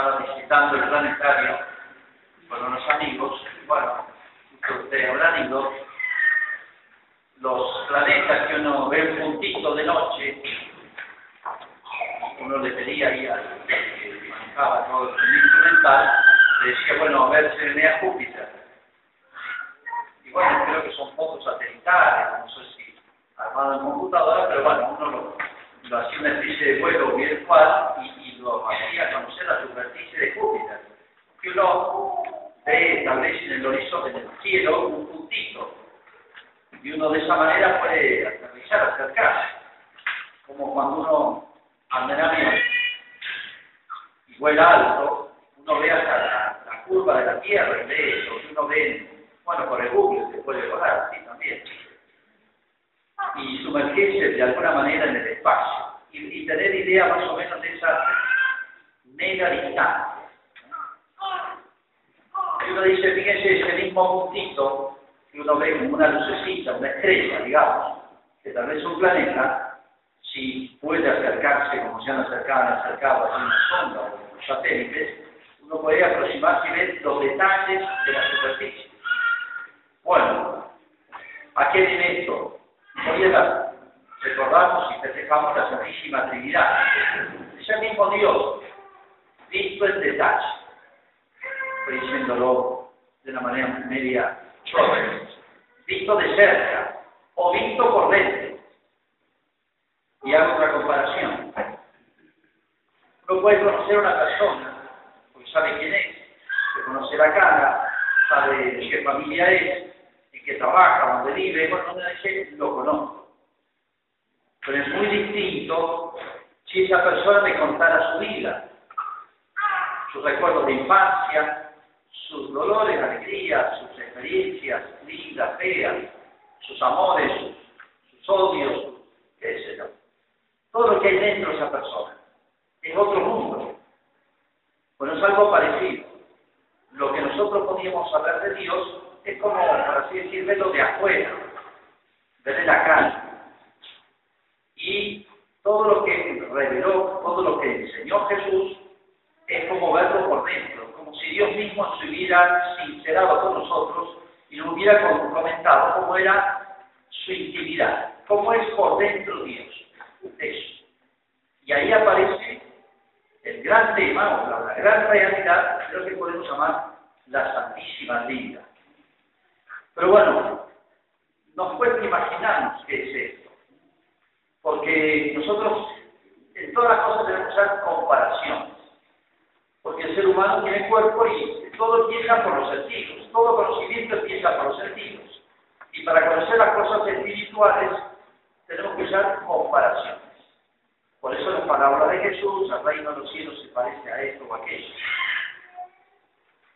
visitando el planetario con unos amigos, bueno, ustedes habrán ido, los planetas que uno ve un puntito de noche, uno le pedía ahí al que manejaba todo el instrumental, le decía, bueno, a ver, se venía Júpiter. Y bueno, creo que son fotos satelitales, no sé si armado en computadora, pero bueno, uno lo, lo hacía una especie de vuelo virtual y, hacía conocer la superficie de Júpiter. Que uno ve, establece en el horizonte, en el cielo, un puntito. Y uno de esa manera puede aterrizar, acercarse. Como cuando uno anda en avión y vuela alto, uno ve hasta la, curva de la Tierra y ve eso, uno ve, bueno, por el Google se puede volar, sí, también. Y sumergirse de alguna manera en el espacio y, tener idea más o menos distancia. Y uno dice, fíjense, ese mismo puntito que uno ve como una lucecita, una estrella, digamos, que tal vez un planeta, si puede acercarse como se han acercado, han acercado a una sonda o los satélites, uno puede aproximarse y ver los detalles de la superficie. Bueno, ¿a qué viene esto? Hoy la, recordamos y festejamos la Santísima Trinidad. Es el mismo Dios, visto en detalle. Diciéndolo de una manera media. Visto de cerca o visto por dentro. Y hago otra comparación. Uno puede conocer a una persona, porque sabe quién es, que conoce la cara, sabe de qué familia es, en qué trabaja, dónde vive, bueno, uno dice, lo conozco. Pero es muy distinto si esa persona me contara su vida, sus recuerdos de infancia, sus dolores, alegrías, sus experiencias lindas, feas, sus amores, sus, odios, qué sé yo. Todo lo que hay dentro de esa persona. Es otro mundo. Bueno, es algo parecido. Lo que nosotros podíamos saber de Dios es como, por así decir, verlo de afuera, verle la cara. Y todo lo que reveló, todo lo que enseñó Jesús, es como verlo por dentro, como si Dios mismo se hubiera sincerado con nosotros y nos hubiera comentado cómo era su intimidad, cómo es por dentro Dios. Eso. Y ahí aparece el gran tema, la, gran realidad lo que podemos llamar la Santísima Trinidad. Pero bueno, nos cuesta imaginarnos qué es esto, porque nosotros en todas las cosas debemos hacer comparaciones, porque el ser humano tiene cuerpo y todo empieza por los sentidos, todo conocimiento empieza por los sentidos, y para conocer las cosas espirituales tenemos que usar comparaciones. Por eso la palabra de Jesús, el reino de los cielos se parece a esto o aquello.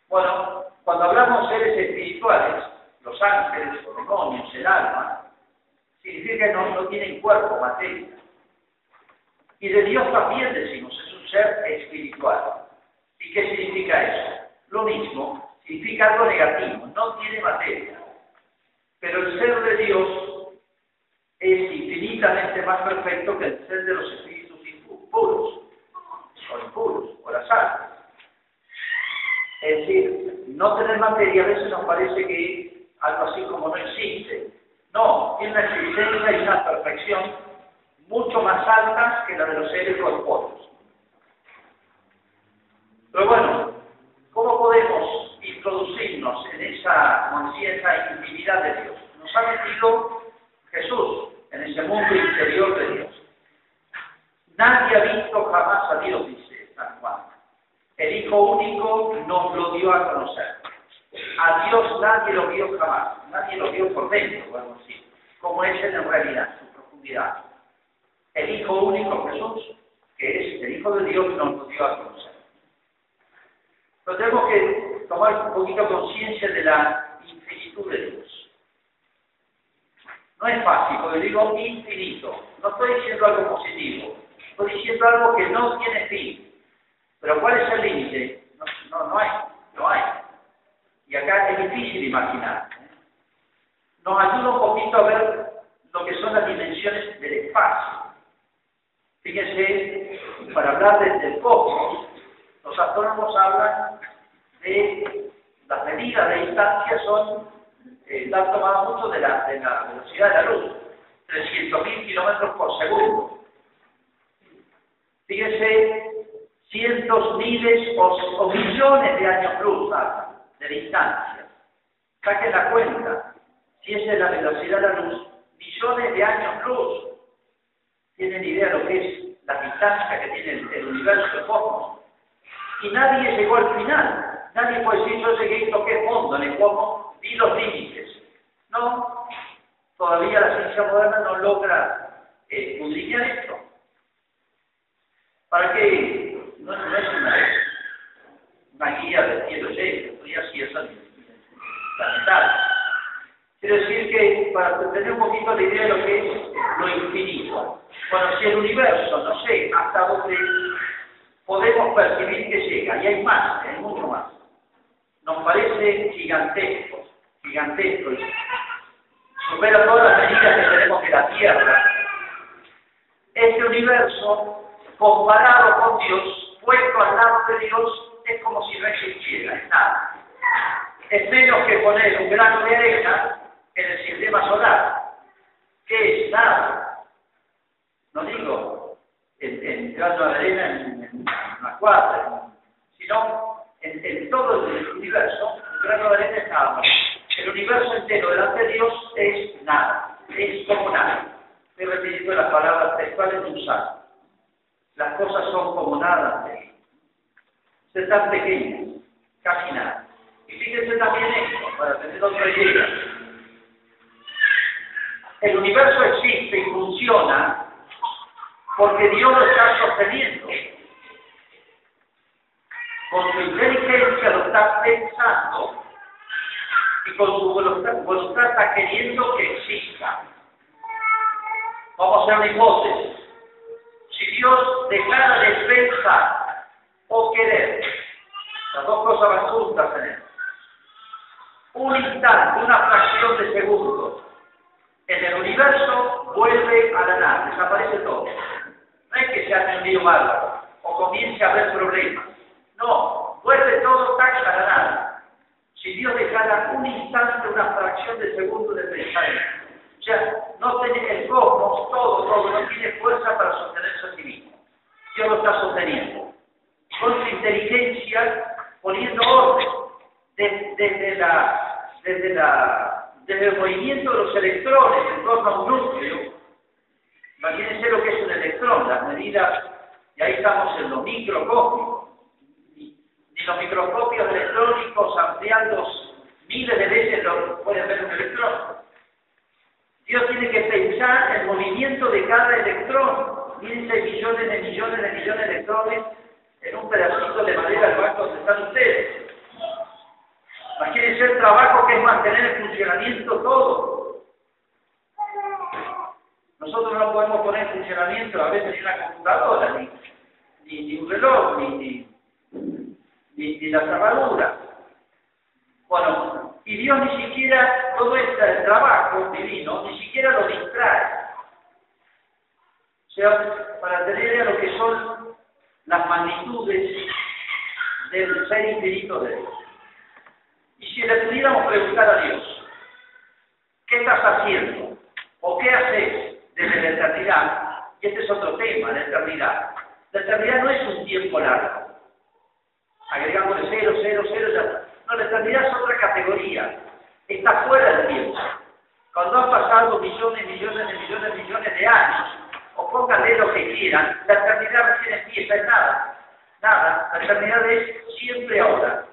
Bueno, cuando hablamos seres espirituales, los ángeles, los demonios, el alma, significa que no tienen cuerpo, materia. Y de Dios también decimos, es un ser espiritual. ¿Y qué significa eso? Lo mismo, significa algo negativo, no tiene materia. Pero el ser de Dios es infinitamente más perfecto que el ser de los espíritus impuros, o impuros, o las almas. Es decir, no tener materia a veces nos parece que algo así como no existe. No, tiene una existencia y una perfección mucho más altas que la de los seres corpóreos. Pero bueno, ¿cómo podemos introducirnos en esa conciencia intimidad de Dios? Nos ha metido Jesús en ese mundo interior de Dios. Nadie ha visto jamás a Dios, dice San Juan. El Hijo único nos lo dio a conocer. A Dios nadie lo vio jamás, nadie lo vio por dentro, vamos a decir, como es en realidad, su profundidad. El Hijo único Jesús, que es el Hijo de Dios, nos lo dio a conocer. Pero tenemos que tomar un poquito conciencia de la infinitud de Dios. No es fácil, porque digo infinito. No estoy diciendo algo positivo, estoy diciendo algo que no tiene fin. Pero ¿cuál es el límite? No, no, hay, no hay. Y acá es difícil imaginar. Nos ayuda un poquito a ver lo que son las dimensiones del espacio. Fíjense, para hablar desde el cosmos, Los astrónomos hablan de las medidas de distancia son, eh, están tomadas mucho de la, de la velocidad de la luz, 300.000 kilómetros por segundo. Fíjese, cientos, miles o, millones de años luz de distancia. Saquen la cuenta. Si esa es la velocidad de la luz, millones de años luz. ¿Tienen idea de lo que es la distancia que tiene el, universo, el cosmos? Y nadie llegó al final. Nadie puede decir, yo llegué y toqué fondo en el cosmos, vi los límites. No, todavía la ciencia moderna no logra eh, esto. ¿Para qué? No, es una, una guía del cielo lleno, y así es lamentable. Quiero decir que para tener un poquito la idea de lo que es lo infinito. Bueno, si el universo, no sé hasta dónde podemos percibir que llega, y hay más, hay mucho más. Nos parece gigantesco, gigantesco. Supera todas las medidas que tenemos de la Tierra. Este universo, comparado con Dios, puesto al lado de Dios, es como si no existiera, es nada. Es menos que poner un grano de arena en el sistema solar. ¿Qué es? Nada. No digo en, en grano de arena en, en una cuadra, sino en, todo el universo, un grano de arena es nada El universo entero delante de Dios es nada, es como nada. He repetido las palabras textuales de usar. Las cosas son como nada ante Dios. Se tan pequeñas, casi nada. Y fíjense también esto, para tener otra idea. El universo existe y funciona porque Dios lo está sosteniendo. Con su inteligencia lo está pensando y con su voluntad, está queriendo que exista. Vamos a hacer una hipótesis. Si Dios dejara de pensar o querer, las dos cosas van juntas en él. Un instante, una fracción de segundo, en el universo vuelve a la nada, desaparece todo. Que se hace lío bárbaro o comience a haber problemas. No, vuelve todo la nada. Si Dios dejara un instante, una fracción de segundo de pensamiento. Sea, no tiene el cosmos, todo, todo, no tiene fuerza para sostenerse a sí mismo. Dios lo está sosteniendo. Con su inteligencia, poniendo orden desde, desde la desde el movimiento de los electrones en torno a un núcleo, imagínense lo que es un electrón, las medidas, y ahí estamos en lo microscópico, ni, los microscopios electrónicos ampliando miles de veces lo pueden ver un electrón. Dios tiene que pensar el movimiento de cada electrón, de millones de millones de millones de electrones en un pedacito de madera al banco donde están ustedes. Imagínense el trabajo que es mantener el funcionamiento todo. Nosotros no podemos poner en funcionamiento a veces ni una computadora, ni, un reloj, ni, ni, ni la cerradura. Bueno, y Dios ni siquiera, todo este trabajo divino, ni siquiera lo distrae. O sea, para tener a lo que son las magnitudes del ser infinito de Dios. Y si le pudiéramos preguntar a Dios, ¿qué estás haciendo? ¿O qué haces desde la eternidad? Y este es otro tema, la eternidad. La eternidad no es un tiempo largo. Agregamos cero, cero, cero, ya. No, la eternidad es otra categoría. Está fuera del tiempo. Cuando han pasado millones, millones de millones, millones de años, o pónganle lo que quieran, la eternidad recién empieza, es nada. Nada. La eternidad es siempre ahora,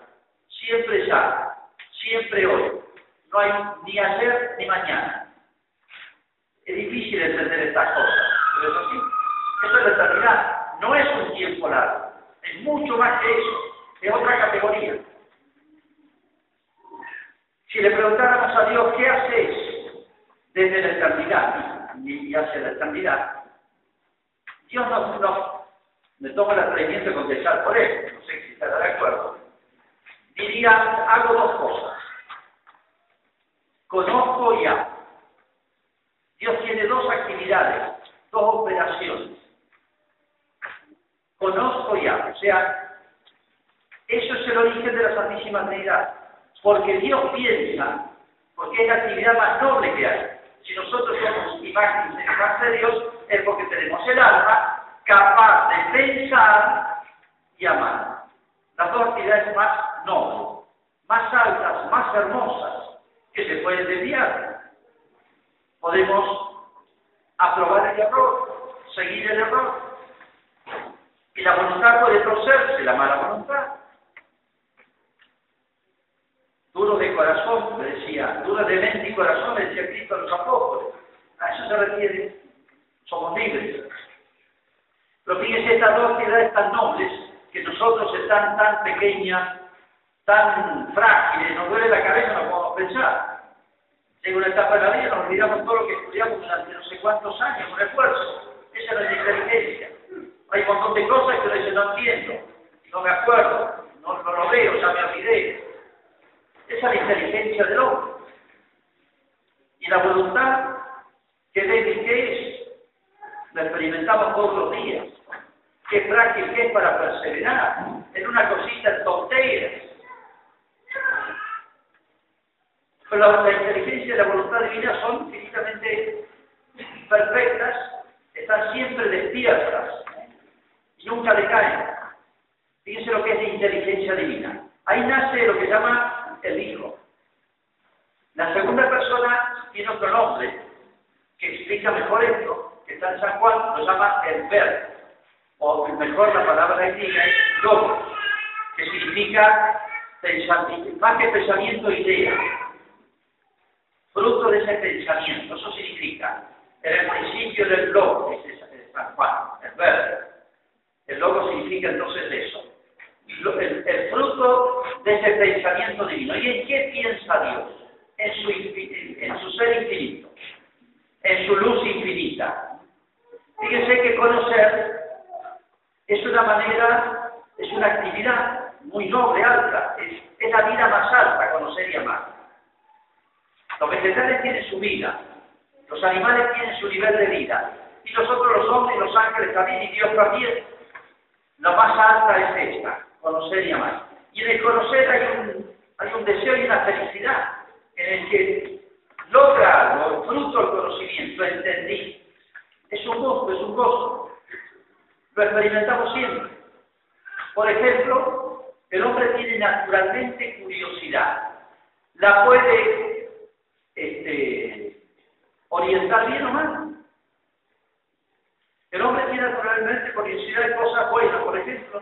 siempre ya siempre hoy. No hay ni ayer ni mañana. Es difícil entender estas cosas, pero eso sí. Eso es la eternidad. No es un tiempo largo. Es mucho más que eso. Es otra categoría. Si le preguntáramos a Dios, ¿qué haces desde la eternidad y hacia la eternidad? Dios no, no me toma el atrevimiento de contestar por él. No sé si estará de acuerdo diría, hago dos cosas. Conozco y hago. Dios tiene dos actividades, dos operaciones. Conozco y hago. O sea, Eso es el origen de la Santísima Trinidad. Porque Dios piensa, porque es la actividad más noble que hay. Si nosotros somos imagen y semejanza de Dios, es porque tenemos el alma capaz de pensar y amar. Las dos actividades más nobles, más altas, más hermosas que se pueden desviar. Podemos aprobar el error, seguir el error. Y la voluntad puede torcerse, la mala voluntad. Duro de corazón, me decía, duro de mente y corazón, me decía Cristo a los apóstoles. A eso se refiere. Somos libres. Pero fíjense estas dos actividades tan nobles que nosotros están tan pequeñas, tan frágiles, nos duele la cabeza, no podemos pensar. Llega una etapa de la vida, nos olvidamos todo lo que estudiamos durante no sé cuántos años, un esfuerzo. Esa es la inteligencia. Hay un montón de cosas que uno dice, no entiendo, no me acuerdo, no, lo veo, ya me olvidé. Esa es la inteligencia del hombre. Y la voluntad, que débil que es, la experimentamos todos los días. Qué frágil que es para perseverar en una cosita tonteras. Pero la, la, inteligencia y la voluntad divina son infinitamente perfectas, están siempre despiertas y nunca decaen. Fíjense lo que es la inteligencia divina. Ahí nace lo que llama el Hijo. La segunda persona tiene otro nombre que explica mejor esto, que está en San Juan, lo llama el Verbo, o mejor la palabra griega es Logos, que significa pensamiento, más que pensamiento, idea. Fruto de ese pensamiento, eso significa, en el principio del Logos, es San Juan, el Verbo. El logo significa entonces eso. El, fruto de ese pensamiento divino. ¿Y en qué piensa Dios? En su, en su ser infinito, en su luz infinita. Fíjense que conocer es una manera, es una actividad muy noble, alta, es, es la vida más alta, conocer y amar. Los vegetales tienen su vida, los animales tienen su nivel de vida, y nosotros los hombres, los ángeles también, y Dios también. La más alta es esta, conocer y amar. Y en el conocer hay un, hay un deseo y una felicidad en el que logra algo, fruto del conocimiento, entendí. Es un gusto, es un gozo. Lo experimentamos siempre. Por ejemplo, el hombre tiene naturalmente curiosidad. La puede este, orientar bien o mal. El hombre tiene naturalmente curiosidad de cosas buenas, por ejemplo.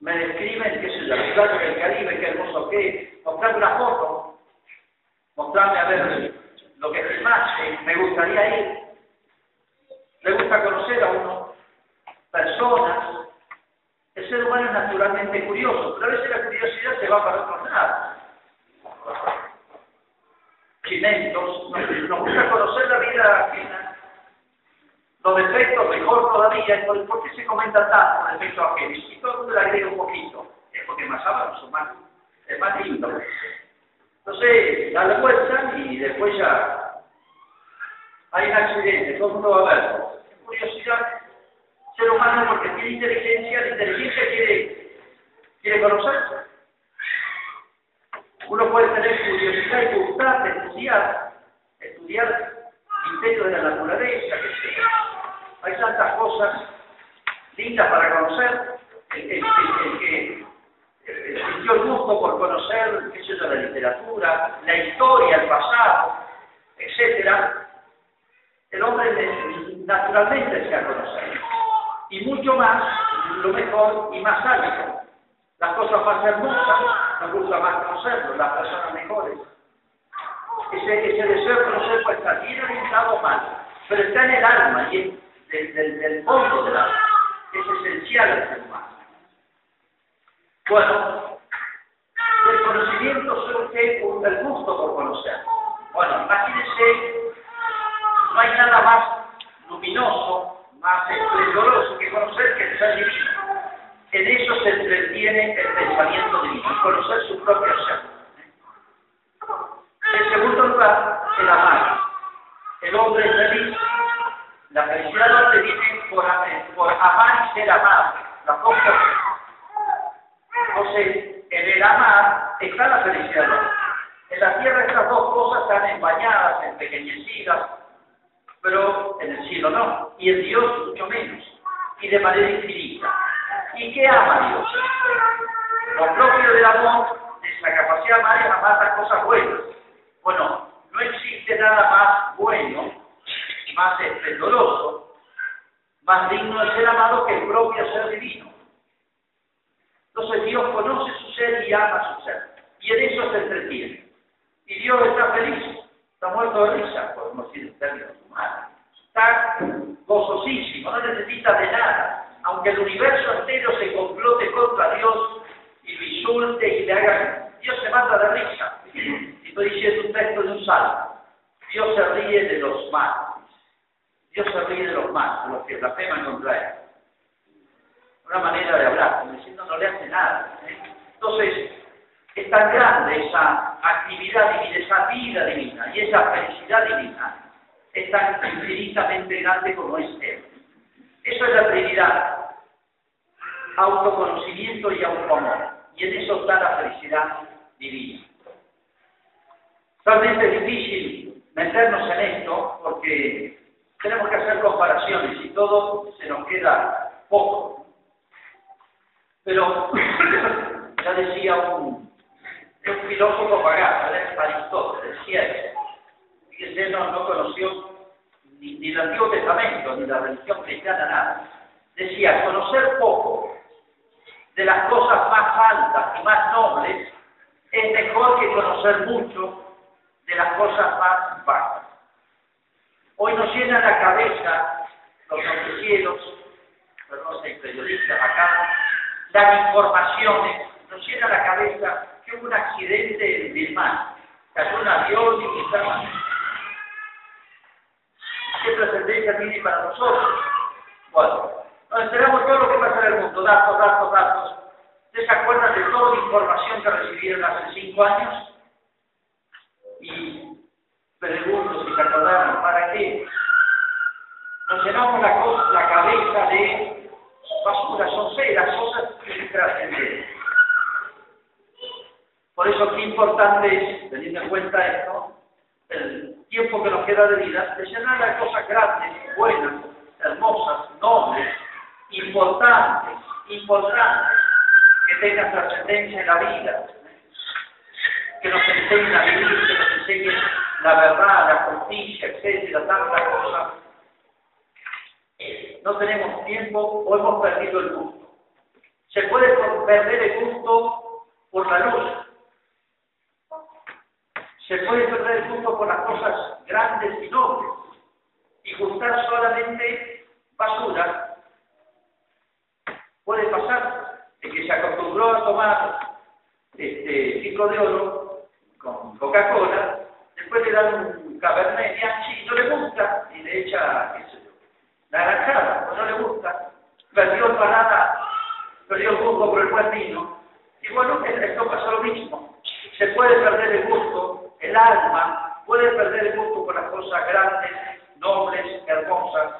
Me describen, qué sé yo, el playa del Caribe, qué hermoso que es. Mostrarme una foto, mostrarme a ver lo que filmaste, me gustaría ir. Le gusta conocer a uno, personas. El ser humano es naturalmente curioso, pero a veces la curiosidad se va para otros lados. Nos gusta conocer la vida ajena los defectos, mejor todavía, ¿por qué se comenta tanto los defectos ajenos? Y todo el mundo le agrega un poquito. Es porque más sábados son más, es más lindo. Entonces, da la vuelta y después ya hay un accidente, todo el mundo va a verlo. Curiosidad, ser humano porque tiene inteligencia, la inteligencia quiere, quiere conocer. Uno puede tener curiosidad y gustar de estudiar, estudiar misterio de la naturaleza, que hay tantas cosas lindas para conocer, el, que sintió el gusto por conocer, qué sé yo, la literatura, la historia, el pasado, etcétera, el hombre naturalmente se ha conocer. Y mucho más, lo mejor y más alto. Las cosas más hermosas, nos gusta más conocerlo, las personas mejores. Ese, ese deseo de conocer puede estar bien orientado mal, pero está en el alma y del, del, fondo del alma. Es esencial al ser humano. Bueno, el conocimiento surge el gusto por conocer. Bueno, imagínense, no hay nada más luminoso, más esplendoroso que conocer que el ser divino. En eso se entretiene el pensamiento divino, conocer su propio ser. En segundo lugar, el amar. El hombre es feliz la felicidad no te viene por, por amar y ser amado. La cosa Entonces, en el amar está la felicidad. En la tierra estas dos cosas están empañadas, empequeñecidas, pero en el cielo no, y en Dios mucho menos, y de manera infinita. ¿Y qué ama Dios? Lo propio del amor es la capacidad de amar y amar las cosas buenas. Bueno, no existe nada más bueno, más esplendoroso, más digno de ser amado que el propio ser divino. Entonces Dios conoce su ser y ama su ser. Y en eso se entretiene. Y Dios está feliz, está muerto de risa, podemos decir en términos humanos. Está gozosísimo, no necesita de nada. Aunque el universo entero se complote contra Dios y lo insulte y le haga... Dios se mata de risa. Estoy diciendo un texto de un salmo. Dios se ríe de los malos. Dios se ríe de los de los que blasfeman contra él. Una manera de hablar, como diciendo no le hace nada. ¿eh? Entonces, es tan grande esa actividad divina, esa vida divina y esa felicidad divina, es tan infinitamente grande como es Él. Eso es la Trinidad, autoconocimiento y autoamor. Y en eso está la felicidad divina. Realmente es difícil meternos en esto porque tenemos que hacer comparaciones y todo se nos queda poco. Pero ya decía un un filósofo pagano, Aristóteles, decía eso. Fíjense, no, no conoció ni, el Antiguo Testamento, ni la religión cristiana, nada. Decía, conocer poco de las cosas más altas y más nobles es mejor que conocer mucho de las cosas más bajas. Hoy nos llena la cabeza los noticieros, perdón, hay periodistas acá, las informaciones, nos llena la cabeza que hubo un accidente en el mar, cayó un avión y quizás ¿Qué trascendencia tiene para nosotros? Bueno, nos enteramos todo lo que pasa en el mundo, datos, datos, datos. ¿Ustedes se acuerdan de toda la información que recibieron hace cinco años? Y pregunto si se acordaron, ¿para qué? Nos llenamos la, cabeza de basura, son las cosas que trascendieron. Por eso qué importante es, teniendo en cuenta esto, el tiempo que nos queda de vida, de llenar las cosas grandes, buenas, hermosas, nobles, importantes, importantes, que tengan trascendencia en la vida, que nos enseñen a vivir, que nos enseñen la verdad, la justicia, etcétera, tantas cosas. No tenemos tiempo o hemos perdido el gusto. Se puede perder el gusto por la luz, se puede perder el gusto por las cosas grandes y nobles y gustar solamente basura. Puede pasar de que se acostumbró a tomar este ciclo de oro con Coca-Cola, después le dan un cabernet y no le gusta y le echa, qué sé yo, naranjada, pues no le gusta, perdió el parada, perdió el gusto por el buen vino. Y bueno, esto pasa lo mismo. Se puede perder el gusto el alma puede perder el gusto por las cosas grandes, nobles, hermosas,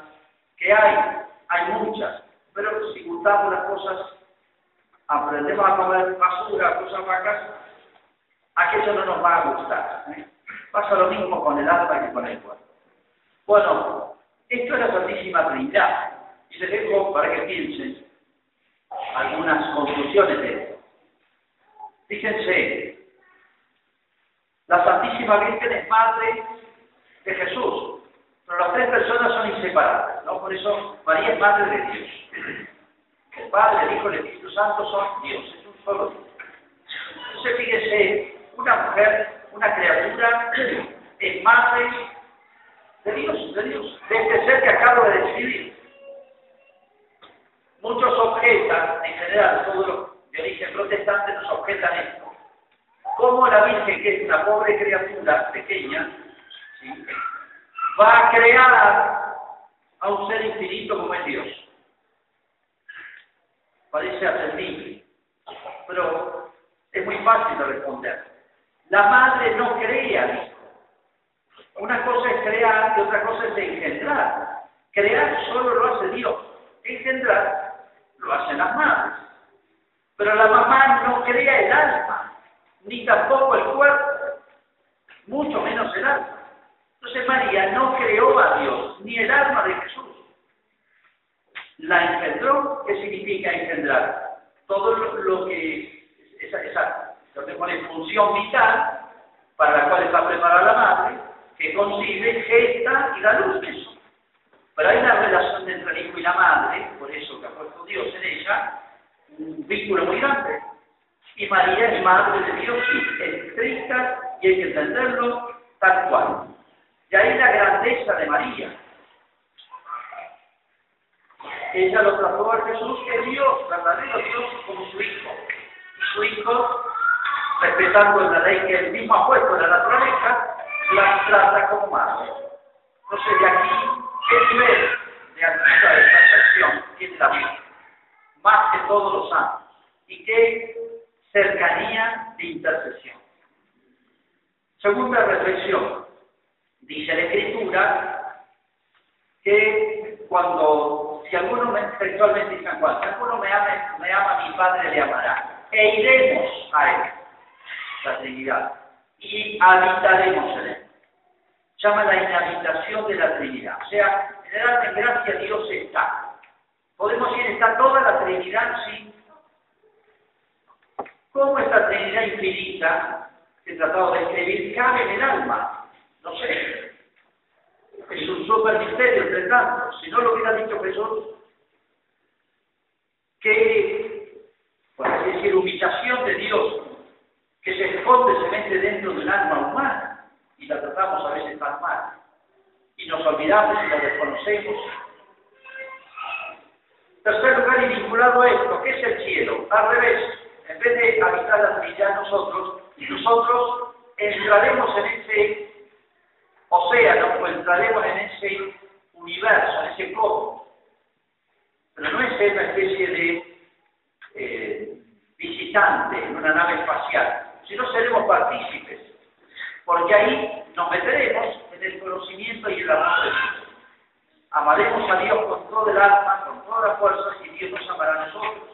que hay, hay muchas, pero si gustamos las cosas, aprendemos a comer basura, cosas vacas, aquello no nos va a gustar. ¿eh? Pasa lo mismo con el alma que con el cuerpo. Bueno, esto es la Santísima Trinidad. Y les dejo para que piensen algunas conclusiones de esto. Fíjense, la Santísima Virgen es madre de Jesús, pero las tres personas son inseparables. Por eso María es madre de Dios. El Padre, el Hijo y el Espíritu Santo son Dios, es un solo Dios. Entonces fíjese, una mujer, una criatura, es madre de Dios, de Dios, de este ser que acabo de describir. Muchos objetan, en general, todos los de origen protestante nos objetan esto cómo la Virgen, que es una pobre criatura pequeña, va a crear a un ser infinito como es Dios. Parece atendible, pero es muy fácil de responder. La madre no crea hijo. Una cosa es crear y otra cosa es engendrar. Crear solo lo hace Dios. Engendrar lo hacen las madres. Pero la mamá no crea el alma, ni tampoco el cuerpo, mucho menos el alma. Entonces María no creó a Dios, ni el alma de Jesús. La engendró, ¿qué significa engendrar? Todo lo, que, esa, lo que función vital, para la cual está preparada la madre, que concibe, gesta y da luz eso. Pero hay una relación entre el hijo y la madre, por eso que ha puesto Dios en ella, un vínculo muy grande. Y María es madre de Dios, es estricta y hay que entenderlo tal cual. Y ahí la grandeza de María. Ella lo trató a Jesús que Dios, verdadero Dios, como su hijo. Y su hijo, respetando la ley que él mismo ha puesto en la naturaleza, la trata como madre. Entonces, de aquí, ¿qué nivel de altura de perfección tiene la vida? Más que todos los santos. ¿Y qué cercanía de intercesión? Segunda reflexión. Dice la Escritura que cuando, si alguno me, textualmente dice Juan, si alguno me ama, me ama, mi Padre le amará. E iremos a él, la Trinidad, y habitaremos en él. Llama la inhabitación de la Trinidad. O sea, en gracia Dios está. Podemos decir, está toda la Trinidad, sí. ¿Cómo esta Trinidad infinita que he tratado de escribir cabe en el alma? No sé. Es un super misterio, tanto. Si no lo hubiera dicho Jesús, que, por así decir, humillación de Dios, que se esconde, se mete dentro de un alma humana y la tratamos a veces tan mal. Y nos olvidamos y la desconocemos. Tercer lugar, y vinculado a esto, ¿qué es el cielo? Al revés, en vez de habitar la Trinidad nosotros, nosotros entraremos en ese o entraremos en ese universo, en ese cosmos. Pero no es una especie de eh, visitante en una nave espacial, sino seremos partícipes, porque ahí nos meteremos en el conocimiento y el amor de Dios. Amaremos a Dios con todo el alma, con toda la fuerza, y Dios nos amará a nosotros.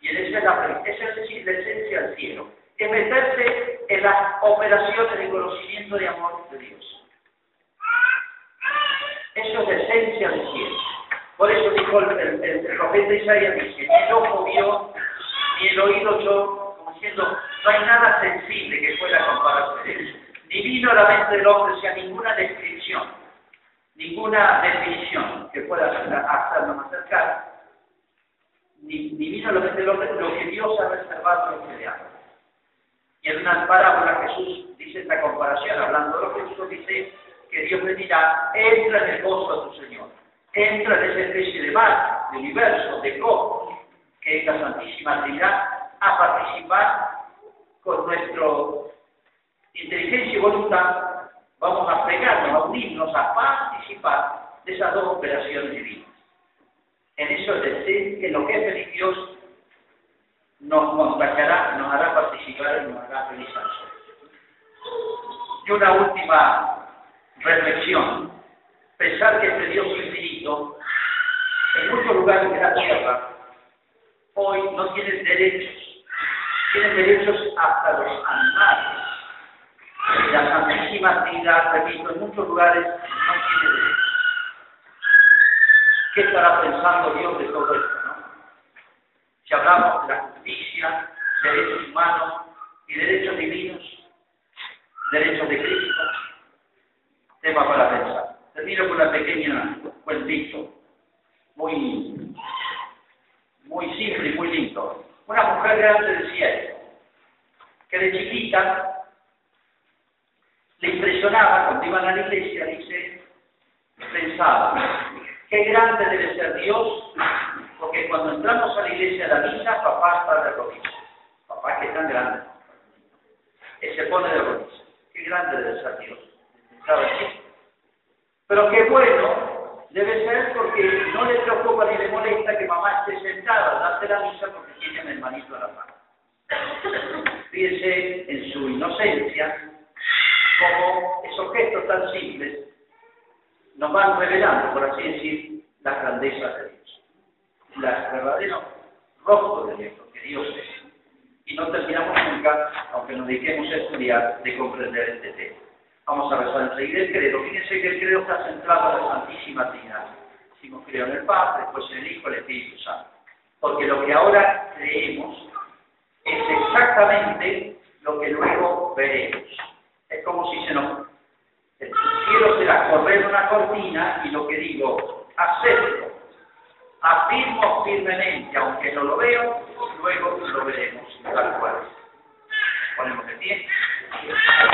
Y en esa es la, esa es la esencia del cielo, es meterse en las operaciones de conocimiento y amor de Dios. Eso es esencia del cielo. Por eso dijo el, profeta Isaías, dice, el ojo vio, ni el oído yo, como diciendo, no hay nada sensible que pueda compararse de eso. Ni vino la mente del hombre, sea ninguna descripción, ninguna definición que pueda hacerlo más cercano, ni, vino la mente del hombre lo que Dios ha reservado a los aman. Y en una parábola Jesús dice esta comparación, hablando de lo que Jesús dice que Dios le dirá, entra en el gozo de tu Señor, entra en esa especie de mar, de universo, de cosmos, que es la Santísima Trinidad, a participar con nuestra inteligencia y voluntad, vamos a pegarnos, a unirnos, a participar de esas dos operaciones divinas. En eso es decir, que lo que es feliz Dios nos contagiará, nos hará participar y nos hará feliz a. Y una última reflexión. Pensar que este Dios infinito, en muchos lugares de la tierra, hoy no tiene derechos. Tiene derechos hasta los animales. La Santísima Trinidad, repito, en muchos lugares no tiene derechos. ¿Qué estará pensando Dios de todo esto? No? Si hablamos de la justicia, derechos humanos y derechos divinos, derechos de Cristo, tema para pensar. Termino con una pequeña cuentito, muy, muy simple y muy lindo. Una mujer grande del cielo, que de chiquita le impresionaba cuando iban a la iglesia, dice, pensaba, qué grande debe ser Dios, porque cuando entramos a la iglesia a la misa, papá está de rodillas. Papá que tan grande. Él se pone de rodillas. Qué grande debe ser Dios. Pero qué bueno debe ser porque no le preocupa ni le molesta que mamá esté sentada durante la misa porque tiene el hermanito a la mano. Fíjense en su inocencia como esos gestos tan simples nos van revelando, por así decir, la grandeza de Dios. La verdadero rostro de Dios, que Dios es. Y no terminamos nunca, aunque nos dediquemos a estudiar, de comprender este tema. Vamos a rezar enseguida el credo. Fíjense que el credo está centrado en la Santísima Trinidad. Decimos creo en el Padre, después en el Hijo, el Espíritu Santo. Porque lo que ahora creemos es exactamente lo que luego veremos. Es como si se nos... El cielo será correr una cortina y lo que digo, acepto, afirmo firmemente, aunque no lo veo, luego lo veremos tal cual. Ponemos de pie.